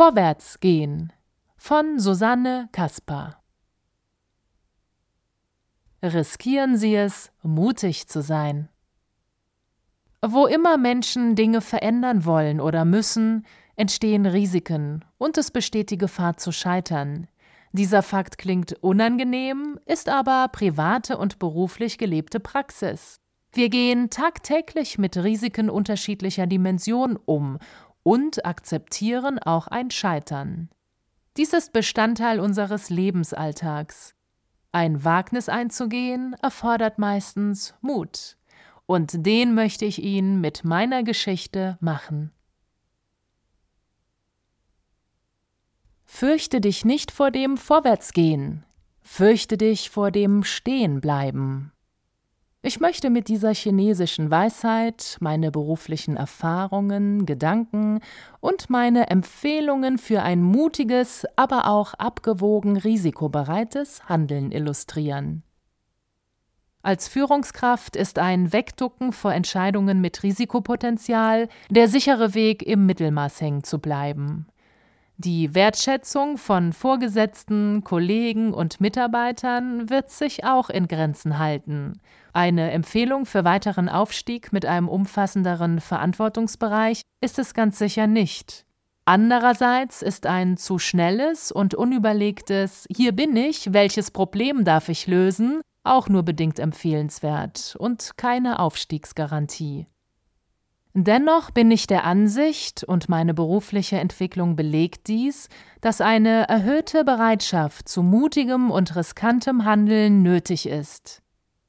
Vorwärts gehen von Susanne Kaspar Riskieren Sie es, mutig zu sein. Wo immer Menschen Dinge verändern wollen oder müssen, entstehen Risiken und es besteht die Gefahr zu scheitern. Dieser Fakt klingt unangenehm, ist aber private und beruflich gelebte Praxis. Wir gehen tagtäglich mit Risiken unterschiedlicher Dimension um und akzeptieren auch ein Scheitern. Dies ist Bestandteil unseres Lebensalltags. Ein Wagnis einzugehen erfordert meistens Mut, und den möchte ich Ihnen mit meiner Geschichte machen. Fürchte dich nicht vor dem Vorwärtsgehen, fürchte dich vor dem Stehenbleiben. Ich möchte mit dieser chinesischen Weisheit meine beruflichen Erfahrungen, Gedanken und meine Empfehlungen für ein mutiges, aber auch abgewogen risikobereites Handeln illustrieren. Als Führungskraft ist ein Wegducken vor Entscheidungen mit Risikopotenzial der sichere Weg, im Mittelmaß hängen zu bleiben. Die Wertschätzung von Vorgesetzten, Kollegen und Mitarbeitern wird sich auch in Grenzen halten. Eine Empfehlung für weiteren Aufstieg mit einem umfassenderen Verantwortungsbereich ist es ganz sicher nicht. Andererseits ist ein zu schnelles und unüberlegtes Hier bin ich, welches Problem darf ich lösen auch nur bedingt empfehlenswert und keine Aufstiegsgarantie. Dennoch bin ich der Ansicht, und meine berufliche Entwicklung belegt dies, dass eine erhöhte Bereitschaft zu mutigem und riskantem Handeln nötig ist.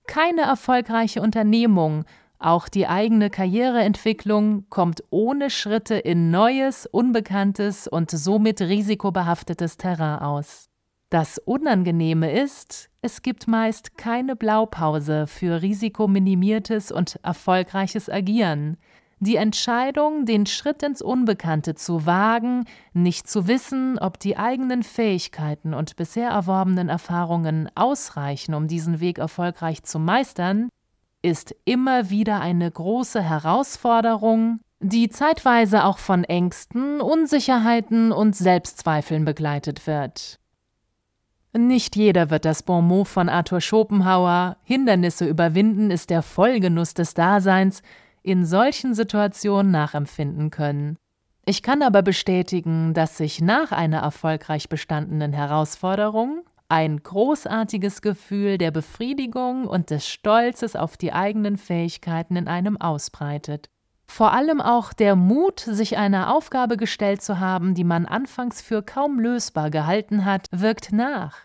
Keine erfolgreiche Unternehmung, auch die eigene Karriereentwicklung, kommt ohne Schritte in neues, unbekanntes und somit risikobehaftetes Terrain aus. Das Unangenehme ist, es gibt meist keine Blaupause für risikominimiertes und erfolgreiches Agieren. Die Entscheidung, den Schritt ins Unbekannte zu wagen, nicht zu wissen, ob die eigenen Fähigkeiten und bisher erworbenen Erfahrungen ausreichen, um diesen Weg erfolgreich zu meistern, ist immer wieder eine große Herausforderung, die zeitweise auch von Ängsten, Unsicherheiten und Selbstzweifeln begleitet wird. Nicht jeder wird das Bon mot von Arthur Schopenhauer Hindernisse überwinden ist der Vollgenuss des Daseins in solchen Situationen nachempfinden können. Ich kann aber bestätigen, dass sich nach einer erfolgreich bestandenen Herausforderung ein großartiges Gefühl der Befriedigung und des Stolzes auf die eigenen Fähigkeiten in einem ausbreitet. Vor allem auch der Mut, sich einer Aufgabe gestellt zu haben, die man anfangs für kaum lösbar gehalten hat, wirkt nach.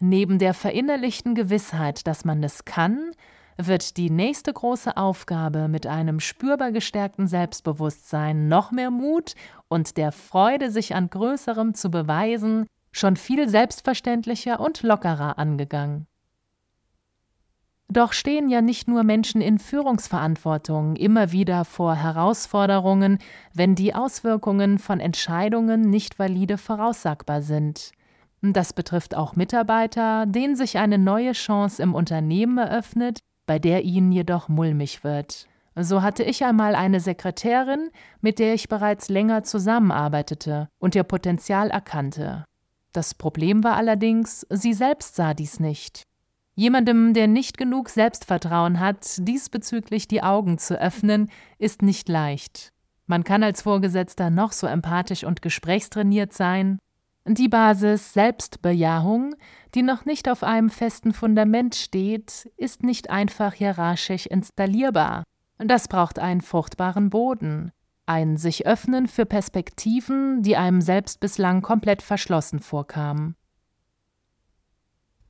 Neben der verinnerlichten Gewissheit, dass man es kann, wird die nächste große Aufgabe mit einem spürbar gestärkten Selbstbewusstsein, noch mehr Mut und der Freude, sich an Größerem zu beweisen, schon viel selbstverständlicher und lockerer angegangen. Doch stehen ja nicht nur Menschen in Führungsverantwortung immer wieder vor Herausforderungen, wenn die Auswirkungen von Entscheidungen nicht valide voraussagbar sind. Das betrifft auch Mitarbeiter, denen sich eine neue Chance im Unternehmen eröffnet, bei der ihnen jedoch mulmig wird. So hatte ich einmal eine Sekretärin, mit der ich bereits länger zusammenarbeitete und ihr Potenzial erkannte. Das Problem war allerdings, sie selbst sah dies nicht. Jemandem, der nicht genug Selbstvertrauen hat, diesbezüglich die Augen zu öffnen, ist nicht leicht. Man kann als Vorgesetzter noch so empathisch und gesprächstrainiert sein, die Basis Selbstbejahung, die noch nicht auf einem festen Fundament steht, ist nicht einfach hierarchisch installierbar. Das braucht einen fruchtbaren Boden, ein sich öffnen für Perspektiven, die einem selbst bislang komplett verschlossen vorkamen.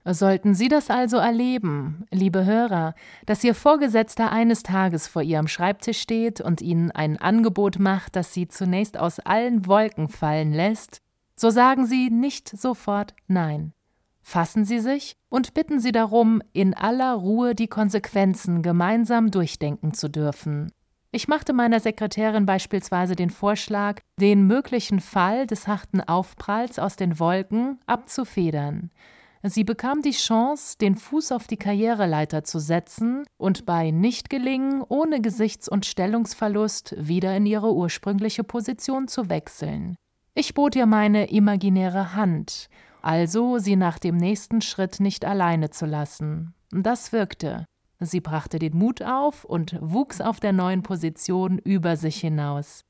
Sollten Sie das also erleben, liebe Hörer, dass Ihr Vorgesetzter eines Tages vor Ihrem Schreibtisch steht und Ihnen ein Angebot macht, das Sie zunächst aus allen Wolken fallen lässt, so sagen Sie nicht sofort Nein. Fassen Sie sich und bitten Sie darum, in aller Ruhe die Konsequenzen gemeinsam durchdenken zu dürfen. Ich machte meiner Sekretärin beispielsweise den Vorschlag, den möglichen Fall des harten Aufpralls aus den Wolken abzufedern. Sie bekam die Chance, den Fuß auf die Karriereleiter zu setzen und bei Nichtgelingen ohne Gesichts- und Stellungsverlust wieder in ihre ursprüngliche Position zu wechseln. Ich bot ihr meine imaginäre Hand, also sie nach dem nächsten Schritt nicht alleine zu lassen. Das wirkte. Sie brachte den Mut auf und wuchs auf der neuen Position über sich hinaus.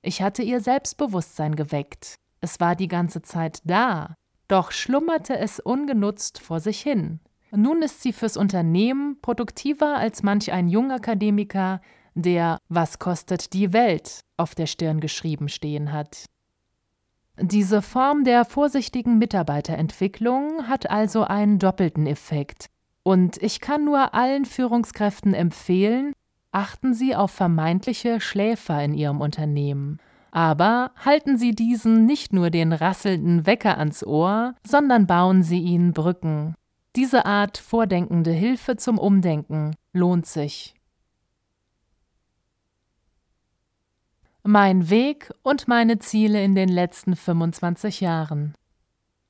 Ich hatte ihr Selbstbewusstsein geweckt. Es war die ganze Zeit da, doch schlummerte es ungenutzt vor sich hin. Nun ist sie fürs Unternehmen produktiver als manch ein Jungakademiker, der Was kostet die Welt auf der Stirn geschrieben stehen hat. Diese Form der vorsichtigen Mitarbeiterentwicklung hat also einen doppelten Effekt. Und ich kann nur allen Führungskräften empfehlen, achten Sie auf vermeintliche Schläfer in Ihrem Unternehmen. Aber halten Sie diesen nicht nur den rasselnden Wecker ans Ohr, sondern bauen Sie ihnen Brücken. Diese Art vordenkende Hilfe zum Umdenken lohnt sich. Mein Weg und meine Ziele in den letzten 25 Jahren.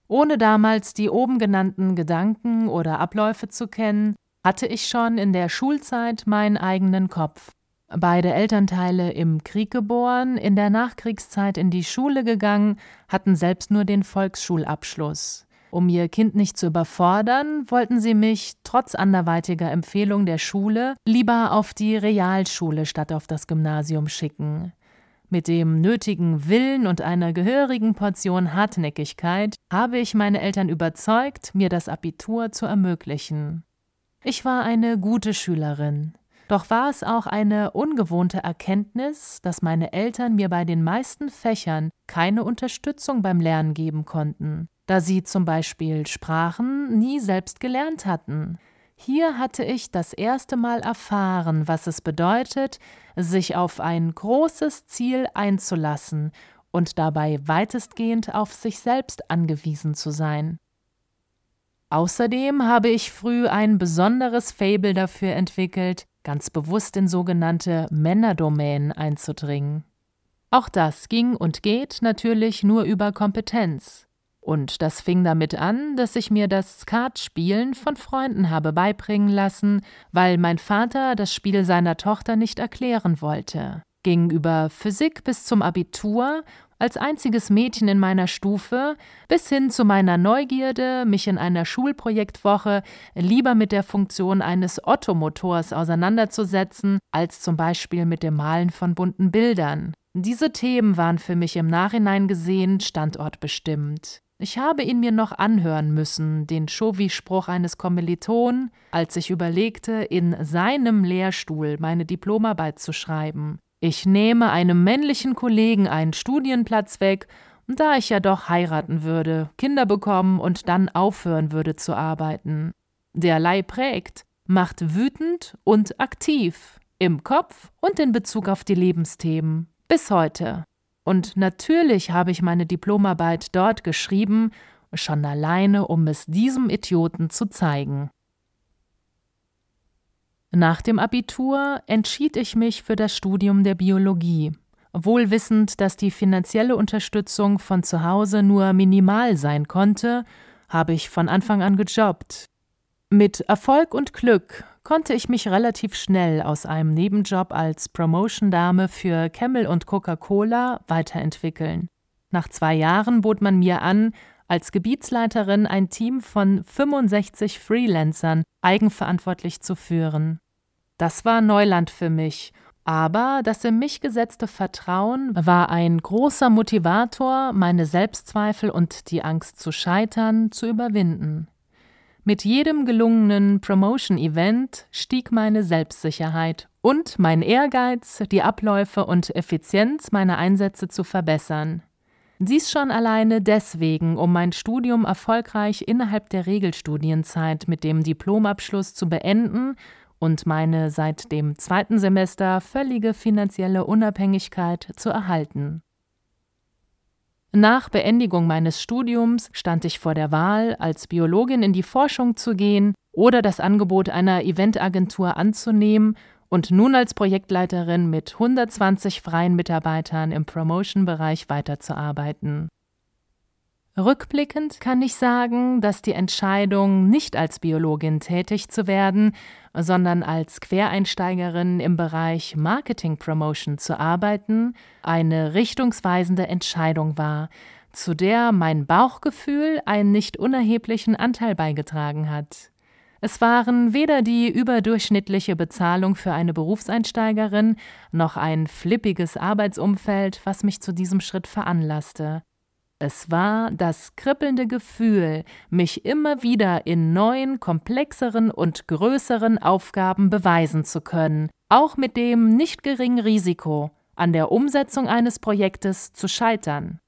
Ohne damals die oben genannten Gedanken oder Abläufe zu kennen, hatte ich schon in der Schulzeit meinen eigenen Kopf. Beide Elternteile im Krieg geboren, in der Nachkriegszeit in die Schule gegangen, hatten selbst nur den Volksschulabschluss. Um ihr Kind nicht zu überfordern, wollten sie mich, trotz anderweitiger Empfehlung der Schule, lieber auf die Realschule statt auf das Gymnasium schicken. Mit dem nötigen Willen und einer gehörigen Portion Hartnäckigkeit habe ich meine Eltern überzeugt, mir das Abitur zu ermöglichen. Ich war eine gute Schülerin. Doch war es auch eine ungewohnte Erkenntnis, dass meine Eltern mir bei den meisten Fächern keine Unterstützung beim Lernen geben konnten, da sie zum Beispiel Sprachen nie selbst gelernt hatten. Hier hatte ich das erste Mal erfahren, was es bedeutet, sich auf ein großes Ziel einzulassen und dabei weitestgehend auf sich selbst angewiesen zu sein. Außerdem habe ich früh ein besonderes Fable dafür entwickelt, ganz bewusst in sogenannte Männerdomänen einzudringen. Auch das ging und geht natürlich nur über Kompetenz. Und das fing damit an, dass ich mir das Skatspielen von Freunden habe beibringen lassen, weil mein Vater das Spiel seiner Tochter nicht erklären wollte. Ging über Physik bis zum Abitur, als einziges Mädchen in meiner Stufe, bis hin zu meiner Neugierde, mich in einer Schulprojektwoche lieber mit der Funktion eines Ottomotors auseinanderzusetzen, als zum Beispiel mit dem Malen von bunten Bildern. Diese Themen waren für mich im Nachhinein gesehen standortbestimmt. Ich habe ihn mir noch anhören müssen, den Chauvi-Spruch eines Kommilitonen, als ich überlegte, in seinem Lehrstuhl meine Diplomarbeit zu schreiben. Ich nehme einem männlichen Kollegen einen Studienplatz weg, da ich ja doch heiraten würde, Kinder bekommen und dann aufhören würde zu arbeiten. Derlei prägt, macht wütend und aktiv, im Kopf und in Bezug auf die Lebensthemen. Bis heute. Und natürlich habe ich meine Diplomarbeit dort geschrieben, schon alleine, um es diesem Idioten zu zeigen. Nach dem Abitur entschied ich mich für das Studium der Biologie, wohl wissend, dass die finanzielle Unterstützung von zu Hause nur minimal sein konnte, habe ich von Anfang an gejobbt. Mit Erfolg und Glück konnte ich mich relativ schnell aus einem Nebenjob als Promotion-Dame für Camel und Coca-Cola weiterentwickeln. Nach zwei Jahren bot man mir an, als Gebietsleiterin ein Team von 65 Freelancern eigenverantwortlich zu führen. Das war Neuland für mich, aber das in mich gesetzte Vertrauen war ein großer Motivator, meine Selbstzweifel und die Angst zu scheitern zu überwinden. Mit jedem gelungenen Promotion-Event stieg meine Selbstsicherheit und mein Ehrgeiz, die Abläufe und Effizienz meiner Einsätze zu verbessern. Dies schon alleine deswegen, um mein Studium erfolgreich innerhalb der Regelstudienzeit mit dem Diplomabschluss zu beenden und meine seit dem zweiten Semester völlige finanzielle Unabhängigkeit zu erhalten. Nach Beendigung meines Studiums stand ich vor der Wahl, als Biologin in die Forschung zu gehen oder das Angebot einer Eventagentur anzunehmen und nun als Projektleiterin mit 120 freien Mitarbeitern im Promotion-Bereich weiterzuarbeiten. Rückblickend kann ich sagen, dass die Entscheidung, nicht als Biologin tätig zu werden, sondern als Quereinsteigerin im Bereich Marketing Promotion zu arbeiten, eine richtungsweisende Entscheidung war, zu der mein Bauchgefühl einen nicht unerheblichen Anteil beigetragen hat. Es waren weder die überdurchschnittliche Bezahlung für eine Berufseinsteigerin noch ein flippiges Arbeitsumfeld, was mich zu diesem Schritt veranlasste. Es war das kribbelnde Gefühl, mich immer wieder in neuen, komplexeren und größeren Aufgaben beweisen zu können, auch mit dem nicht geringen Risiko, an der Umsetzung eines Projektes zu scheitern.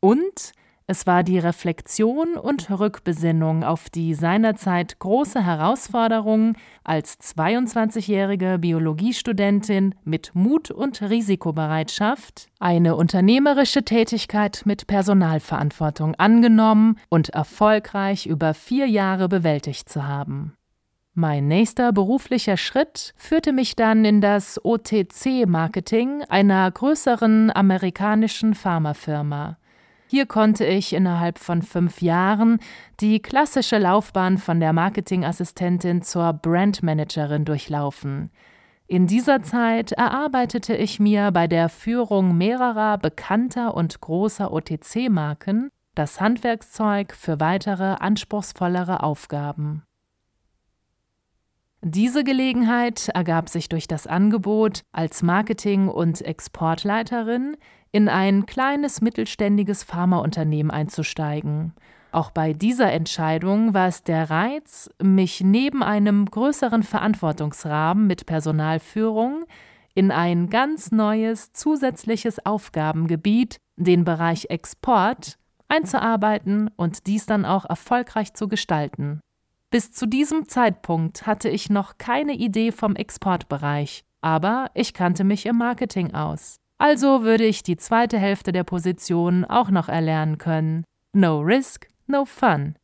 Und es war die Reflexion und Rückbesinnung auf die seinerzeit große Herausforderung, als 22-jährige Biologiestudentin mit Mut und Risikobereitschaft eine unternehmerische Tätigkeit mit Personalverantwortung angenommen und erfolgreich über vier Jahre bewältigt zu haben. Mein nächster beruflicher Schritt führte mich dann in das OTC-Marketing einer größeren amerikanischen Pharmafirma. Hier konnte ich innerhalb von fünf Jahren die klassische Laufbahn von der Marketingassistentin zur Brandmanagerin durchlaufen. In dieser Zeit erarbeitete ich mir bei der Führung mehrerer bekannter und großer OTC-Marken das Handwerkszeug für weitere anspruchsvollere Aufgaben. Diese Gelegenheit ergab sich durch das Angebot, als Marketing- und Exportleiterin in ein kleines mittelständiges Pharmaunternehmen einzusteigen. Auch bei dieser Entscheidung war es der Reiz, mich neben einem größeren Verantwortungsrahmen mit Personalführung in ein ganz neues zusätzliches Aufgabengebiet, den Bereich Export, einzuarbeiten und dies dann auch erfolgreich zu gestalten. Bis zu diesem Zeitpunkt hatte ich noch keine Idee vom Exportbereich, aber ich kannte mich im Marketing aus. Also würde ich die zweite Hälfte der Position auch noch erlernen können. No risk, no fun.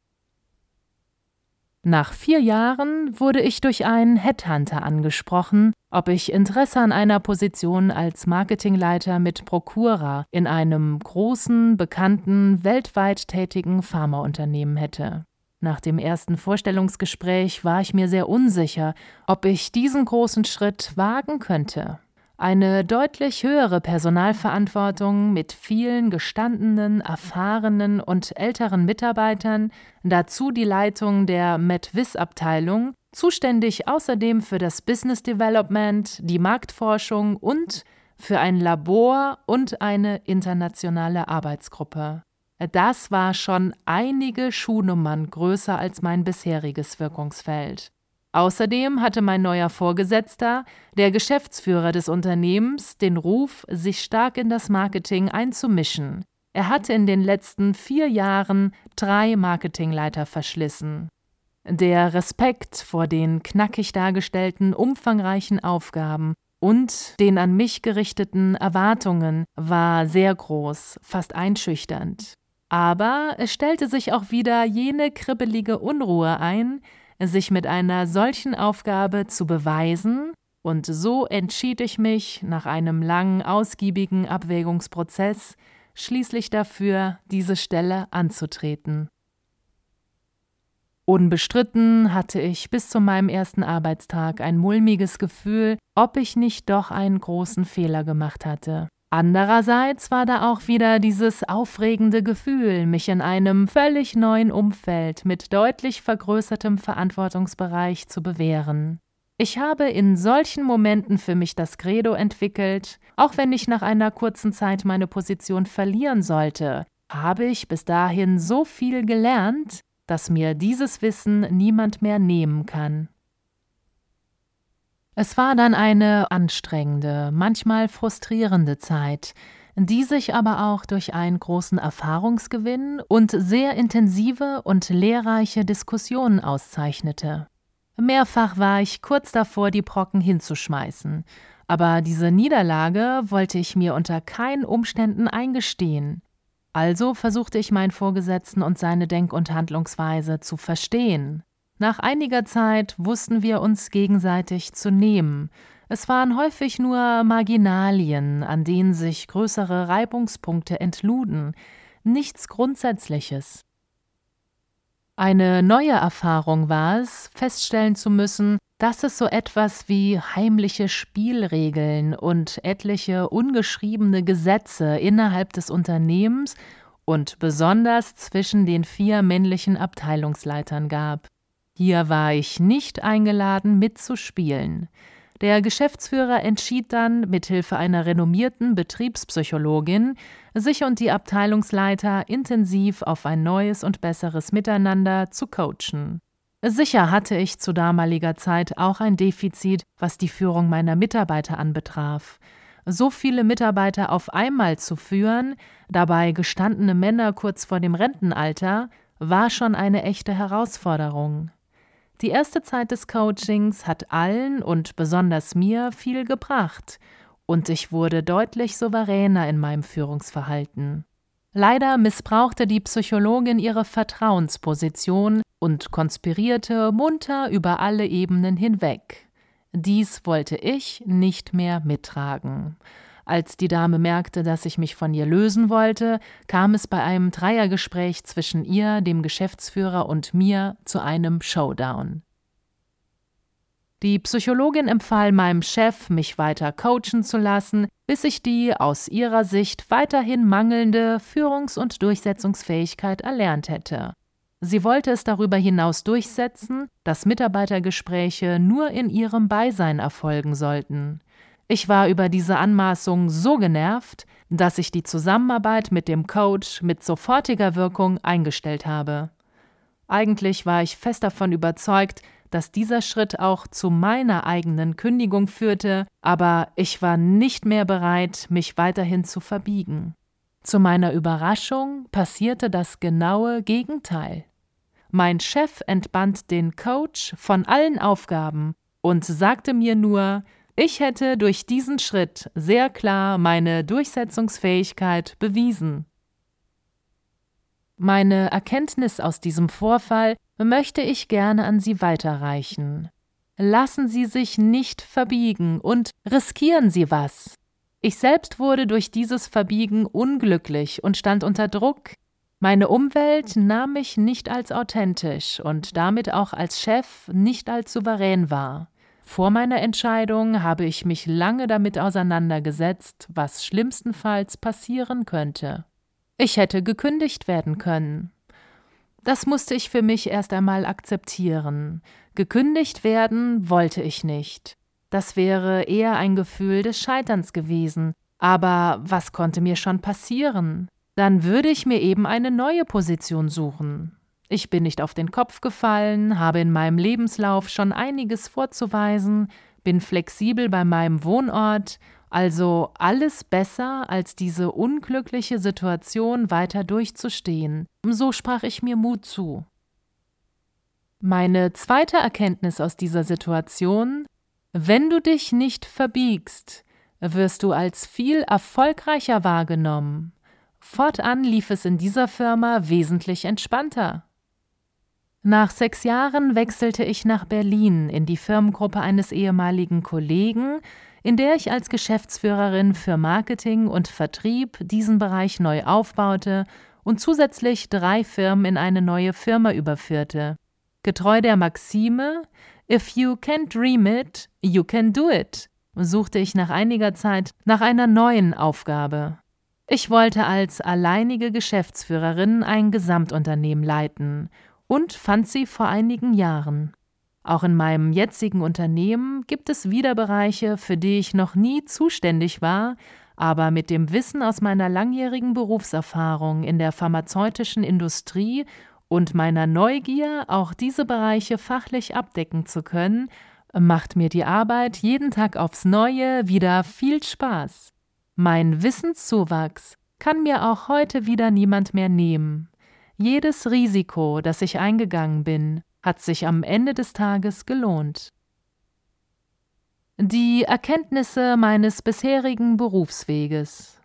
Nach vier Jahren wurde ich durch einen Headhunter angesprochen, ob ich Interesse an einer Position als Marketingleiter mit Procura in einem großen, bekannten, weltweit tätigen Pharmaunternehmen hätte. Nach dem ersten Vorstellungsgespräch war ich mir sehr unsicher, ob ich diesen großen Schritt wagen könnte. Eine deutlich höhere Personalverantwortung mit vielen gestandenen, erfahrenen und älteren Mitarbeitern, dazu die Leitung der MedVis-Abteilung, zuständig außerdem für das Business Development, die Marktforschung und für ein Labor und eine internationale Arbeitsgruppe. Das war schon einige Schuhnummern größer als mein bisheriges Wirkungsfeld. Außerdem hatte mein neuer Vorgesetzter, der Geschäftsführer des Unternehmens, den Ruf, sich stark in das Marketing einzumischen. Er hatte in den letzten vier Jahren drei Marketingleiter verschlissen. Der Respekt vor den knackig dargestellten, umfangreichen Aufgaben und den an mich gerichteten Erwartungen war sehr groß, fast einschüchternd. Aber es stellte sich auch wieder jene kribbelige Unruhe ein, sich mit einer solchen Aufgabe zu beweisen, und so entschied ich mich nach einem langen, ausgiebigen Abwägungsprozess schließlich dafür, diese Stelle anzutreten. Unbestritten hatte ich bis zu meinem ersten Arbeitstag ein mulmiges Gefühl, ob ich nicht doch einen großen Fehler gemacht hatte. Andererseits war da auch wieder dieses aufregende Gefühl, mich in einem völlig neuen Umfeld mit deutlich vergrößertem Verantwortungsbereich zu bewähren. Ich habe in solchen Momenten für mich das Credo entwickelt, auch wenn ich nach einer kurzen Zeit meine Position verlieren sollte, habe ich bis dahin so viel gelernt, dass mir dieses Wissen niemand mehr nehmen kann. Es war dann eine anstrengende, manchmal frustrierende Zeit, die sich aber auch durch einen großen Erfahrungsgewinn und sehr intensive und lehrreiche Diskussionen auszeichnete. Mehrfach war ich kurz davor, die Brocken hinzuschmeißen, aber diese Niederlage wollte ich mir unter keinen Umständen eingestehen. Also versuchte ich meinen Vorgesetzten und seine Denk- und Handlungsweise zu verstehen. Nach einiger Zeit wussten wir uns gegenseitig zu nehmen. Es waren häufig nur Marginalien, an denen sich größere Reibungspunkte entluden, nichts Grundsätzliches. Eine neue Erfahrung war es, feststellen zu müssen, dass es so etwas wie heimliche Spielregeln und etliche ungeschriebene Gesetze innerhalb des Unternehmens und besonders zwischen den vier männlichen Abteilungsleitern gab. Hier war ich nicht eingeladen, mitzuspielen. Der Geschäftsführer entschied dann, mithilfe einer renommierten Betriebspsychologin, sich und die Abteilungsleiter intensiv auf ein neues und besseres Miteinander zu coachen. Sicher hatte ich zu damaliger Zeit auch ein Defizit, was die Führung meiner Mitarbeiter anbetraf. So viele Mitarbeiter auf einmal zu führen, dabei gestandene Männer kurz vor dem Rentenalter, war schon eine echte Herausforderung. Die erste Zeit des Coachings hat allen und besonders mir viel gebracht, und ich wurde deutlich souveräner in meinem Führungsverhalten. Leider missbrauchte die Psychologin ihre Vertrauensposition und konspirierte munter über alle Ebenen hinweg. Dies wollte ich nicht mehr mittragen. Als die Dame merkte, dass ich mich von ihr lösen wollte, kam es bei einem Dreiergespräch zwischen ihr, dem Geschäftsführer und mir zu einem Showdown. Die Psychologin empfahl meinem Chef, mich weiter coachen zu lassen, bis ich die aus ihrer Sicht weiterhin mangelnde Führungs- und Durchsetzungsfähigkeit erlernt hätte. Sie wollte es darüber hinaus durchsetzen, dass Mitarbeitergespräche nur in ihrem Beisein erfolgen sollten. Ich war über diese Anmaßung so genervt, dass ich die Zusammenarbeit mit dem Coach mit sofortiger Wirkung eingestellt habe. Eigentlich war ich fest davon überzeugt, dass dieser Schritt auch zu meiner eigenen Kündigung führte, aber ich war nicht mehr bereit, mich weiterhin zu verbiegen. Zu meiner Überraschung passierte das genaue Gegenteil. Mein Chef entband den Coach von allen Aufgaben und sagte mir nur, ich hätte durch diesen Schritt sehr klar meine Durchsetzungsfähigkeit bewiesen. Meine Erkenntnis aus diesem Vorfall möchte ich gerne an Sie weiterreichen. Lassen Sie sich nicht verbiegen und riskieren Sie was. Ich selbst wurde durch dieses Verbiegen unglücklich und stand unter Druck. Meine Umwelt nahm mich nicht als authentisch und damit auch als Chef nicht als souverän wahr. Vor meiner Entscheidung habe ich mich lange damit auseinandergesetzt, was schlimmstenfalls passieren könnte. Ich hätte gekündigt werden können. Das musste ich für mich erst einmal akzeptieren. Gekündigt werden wollte ich nicht. Das wäre eher ein Gefühl des Scheiterns gewesen. Aber was konnte mir schon passieren? Dann würde ich mir eben eine neue Position suchen. Ich bin nicht auf den Kopf gefallen, habe in meinem Lebenslauf schon einiges vorzuweisen, bin flexibel bei meinem Wohnort also alles besser, als diese unglückliche Situation weiter durchzustehen. So sprach ich mir Mut zu. Meine zweite Erkenntnis aus dieser Situation wenn du dich nicht verbiegst, wirst du als viel erfolgreicher wahrgenommen. Fortan lief es in dieser Firma wesentlich entspannter. Nach sechs Jahren wechselte ich nach Berlin in die Firmengruppe eines ehemaligen Kollegen, in der ich als Geschäftsführerin für Marketing und Vertrieb diesen Bereich neu aufbaute und zusätzlich drei Firmen in eine neue Firma überführte. Getreu der Maxime If you can't dream it, you can do it, suchte ich nach einiger Zeit nach einer neuen Aufgabe. Ich wollte als alleinige Geschäftsführerin ein Gesamtunternehmen leiten und fand sie vor einigen Jahren. Auch in meinem jetzigen Unternehmen gibt es wieder Bereiche, für die ich noch nie zuständig war, aber mit dem Wissen aus meiner langjährigen Berufserfahrung in der pharmazeutischen Industrie und meiner Neugier, auch diese Bereiche fachlich abdecken zu können, macht mir die Arbeit jeden Tag aufs Neue wieder viel Spaß. Mein Wissenszuwachs kann mir auch heute wieder niemand mehr nehmen. Jedes Risiko, das ich eingegangen bin, hat sich am Ende des Tages gelohnt. Die Erkenntnisse meines bisherigen Berufsweges.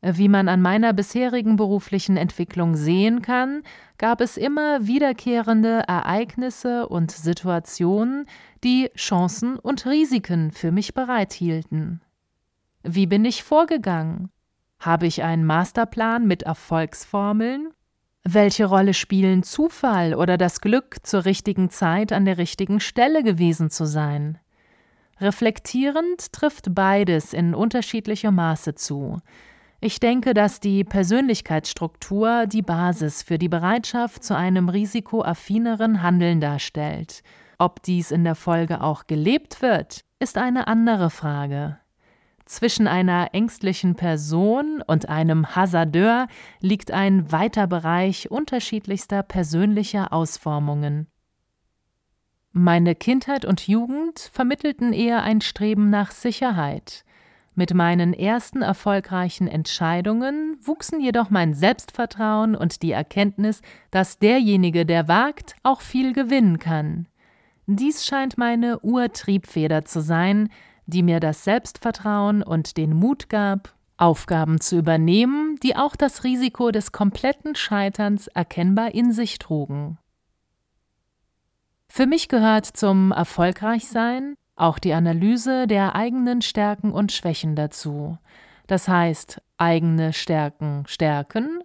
Wie man an meiner bisherigen beruflichen Entwicklung sehen kann, gab es immer wiederkehrende Ereignisse und Situationen, die Chancen und Risiken für mich bereithielten. Wie bin ich vorgegangen? Habe ich einen Masterplan mit Erfolgsformeln? Welche Rolle spielen Zufall oder das Glück, zur richtigen Zeit an der richtigen Stelle gewesen zu sein? Reflektierend trifft beides in unterschiedlichem Maße zu. Ich denke, dass die Persönlichkeitsstruktur die Basis für die Bereitschaft zu einem risikoaffineren Handeln darstellt. Ob dies in der Folge auch gelebt wird, ist eine andere Frage. Zwischen einer ängstlichen Person und einem Hasardeur liegt ein weiter Bereich unterschiedlichster persönlicher Ausformungen. Meine Kindheit und Jugend vermittelten eher ein Streben nach Sicherheit, mit meinen ersten erfolgreichen Entscheidungen wuchsen jedoch mein Selbstvertrauen und die Erkenntnis, dass derjenige, der wagt, auch viel gewinnen kann. Dies scheint meine Urtriebfeder zu sein, die mir das Selbstvertrauen und den Mut gab, Aufgaben zu übernehmen, die auch das Risiko des kompletten Scheiterns erkennbar in sich trugen. Für mich gehört zum Erfolgreichsein auch die Analyse der eigenen Stärken und Schwächen dazu. Das heißt, eigene Stärken stärken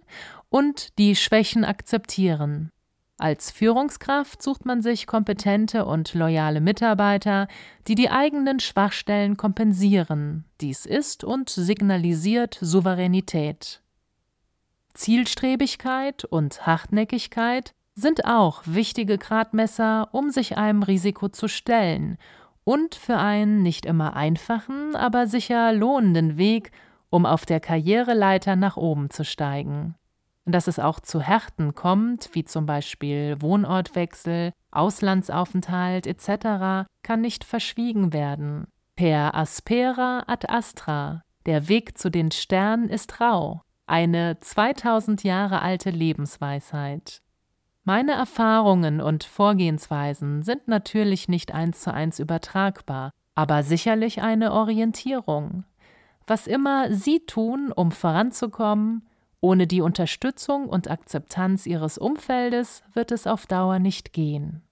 und die Schwächen akzeptieren. Als Führungskraft sucht man sich kompetente und loyale Mitarbeiter, die die eigenen Schwachstellen kompensieren. Dies ist und signalisiert Souveränität. Zielstrebigkeit und Hartnäckigkeit sind auch wichtige Gradmesser, um sich einem Risiko zu stellen und für einen nicht immer einfachen, aber sicher lohnenden Weg, um auf der Karriereleiter nach oben zu steigen. Dass es auch zu Härten kommt, wie zum Beispiel Wohnortwechsel, Auslandsaufenthalt etc., kann nicht verschwiegen werden. Per aspera ad astra, der Weg zu den Sternen ist rau, eine 2000 Jahre alte Lebensweisheit. Meine Erfahrungen und Vorgehensweisen sind natürlich nicht eins zu eins übertragbar, aber sicherlich eine Orientierung. Was immer Sie tun, um voranzukommen, ohne die Unterstützung und Akzeptanz Ihres Umfeldes wird es auf Dauer nicht gehen.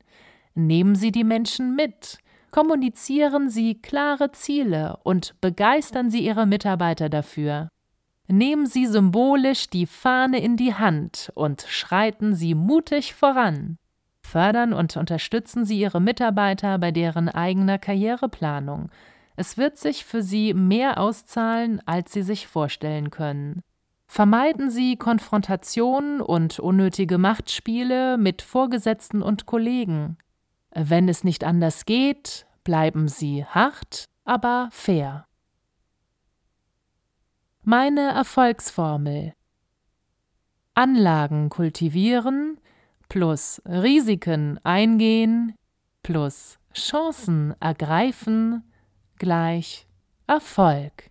Nehmen Sie die Menschen mit, kommunizieren Sie klare Ziele und begeistern Sie Ihre Mitarbeiter dafür. Nehmen Sie symbolisch die Fahne in die Hand und schreiten Sie mutig voran. Fördern und unterstützen Sie Ihre Mitarbeiter bei deren eigener Karriereplanung. Es wird sich für Sie mehr auszahlen, als Sie sich vorstellen können. Vermeiden Sie Konfrontationen und unnötige Machtspiele mit Vorgesetzten und Kollegen. Wenn es nicht anders geht, bleiben Sie hart, aber fair. Meine Erfolgsformel Anlagen kultivieren plus Risiken eingehen plus Chancen ergreifen gleich Erfolg.